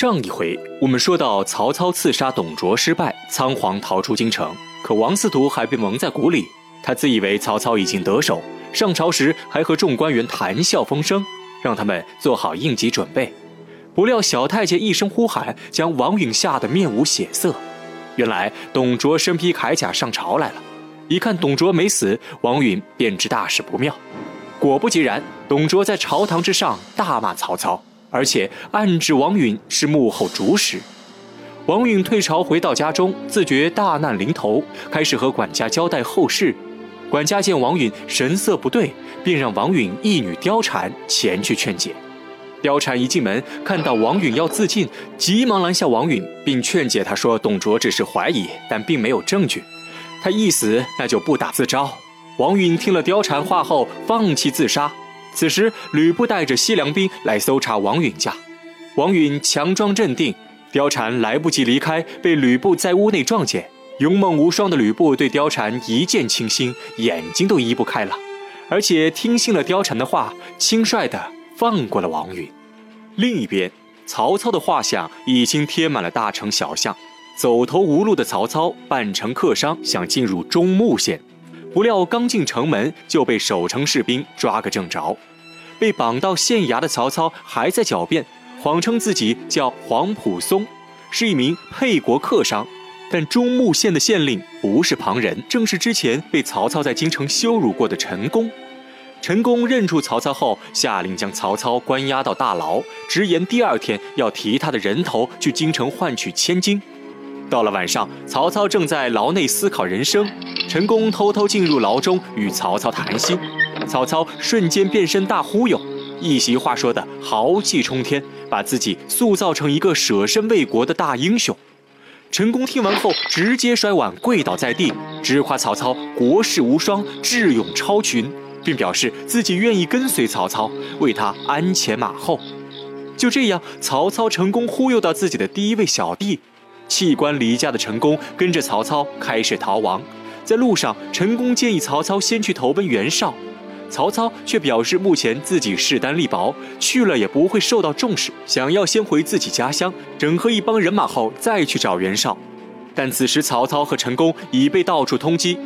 上一回我们说到，曹操刺杀董卓失败，仓皇逃出京城，可王司徒还被蒙在鼓里。他自以为曹操已经得手，上朝时还和众官员谈笑风生，让他们做好应急准备。不料小太监一声呼喊，将王允吓得面无血色。原来董卓身披铠甲上朝来了，一看董卓没死，王允便知大事不妙。果不其然，董卓在朝堂之上大骂曹操。而且暗指王允是幕后主使。王允退朝回到家中，自觉大难临头，开始和管家交代后事。管家见王允神色不对，便让王允义女貂蝉前去劝解。貂蝉一进门，看到王允要自尽，急忙拦下王允，并劝解他说：“董卓只是怀疑，但并没有证据。他一死，那就不打自招。”王允听了貂蝉话后，放弃自杀。此时，吕布带着西凉兵来搜查王允家，王允强装镇定，貂蝉来不及离开，被吕布在屋内撞见。勇猛无双的吕布对貂蝉一见倾心，眼睛都移不开了，而且听信了貂蝉的话，轻率地放过了王允。另一边，曹操的画像已经贴满了大城小巷，走投无路的曹操扮成客商，想进入中牟县。不料刚进城门，就被守城士兵抓个正着。被绑到县衙的曹操还在狡辩，谎称自己叫黄甫松，是一名沛国客商。但中牟县的县令不是旁人，正是之前被曹操在京城羞辱过的陈宫。陈宫认出曹操后，下令将曹操关押到大牢，直言第二天要提他的人头去京城换取千金。到了晚上，曹操正在牢内思考人生，陈宫偷偷进入牢中与曹操谈心，曹操瞬间变身大忽悠，一席话说的豪气冲天，把自己塑造成一个舍身为国的大英雄。陈宫听完后直接摔碗跪倒在地，直夸曹操国士无双，智勇超群，并表示自己愿意跟随曹操，为他鞍前马后。就这样，曹操成功忽悠到自己的第一位小弟。弃官离家的陈宫跟着曹操开始逃亡，在路上，陈宫建议曹操先去投奔袁绍，曹操却表示目前自己势单力薄，去了也不会受到重视，想要先回自己家乡整合一帮人马后再去找袁绍。但此时曹操和陈宫已被到处通缉，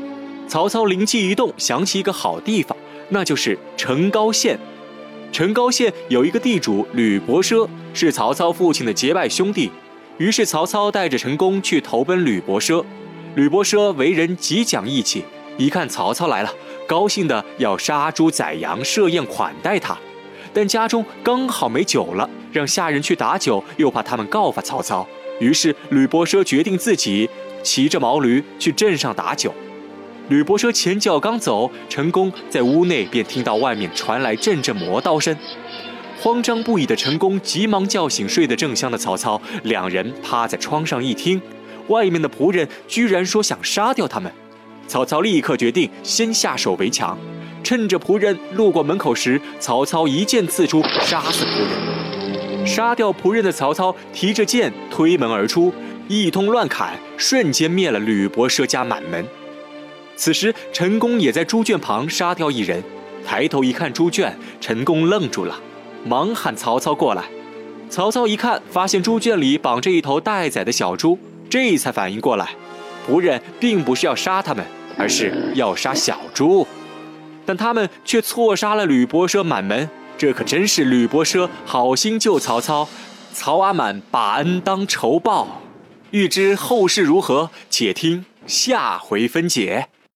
曹操灵机一动，想起一个好地方，那就是陈高县。陈高县有一个地主吕伯奢，是曹操父亲的结拜兄弟。于是曹操带着陈宫去投奔吕伯奢，吕伯奢为人极讲义气，一看曹操来了，高兴的要杀猪宰羊设宴款待他，但家中刚好没酒了，让下人去打酒，又怕他们告发曹操，于是吕伯奢决定自己骑着毛驴去镇上打酒。吕伯奢前脚刚走，陈宫在屋内便听到外面传来阵阵磨刀声。慌张不已的陈宫急忙叫醒睡得正香的曹操，两人趴在窗上一听，外面的仆人居然说想杀掉他们。曹操立刻决定先下手为强，趁着仆人路过门口时，曹操一剑刺出，杀死仆人。杀掉仆人的曹操提着剑推门而出，一通乱砍，瞬间灭了吕伯奢家满门。此时陈宫也在猪圈旁杀掉一人，抬头一看猪圈，陈宫愣住了。忙喊曹操过来，曹操一看，发现猪圈里绑着一头待宰的小猪，这才反应过来，仆人并不是要杀他们，而是要杀小猪，但他们却错杀了吕伯奢满门，这可真是吕伯奢好心救曹操，曹阿满把恩当仇报，欲知后事如何，且听下回分解。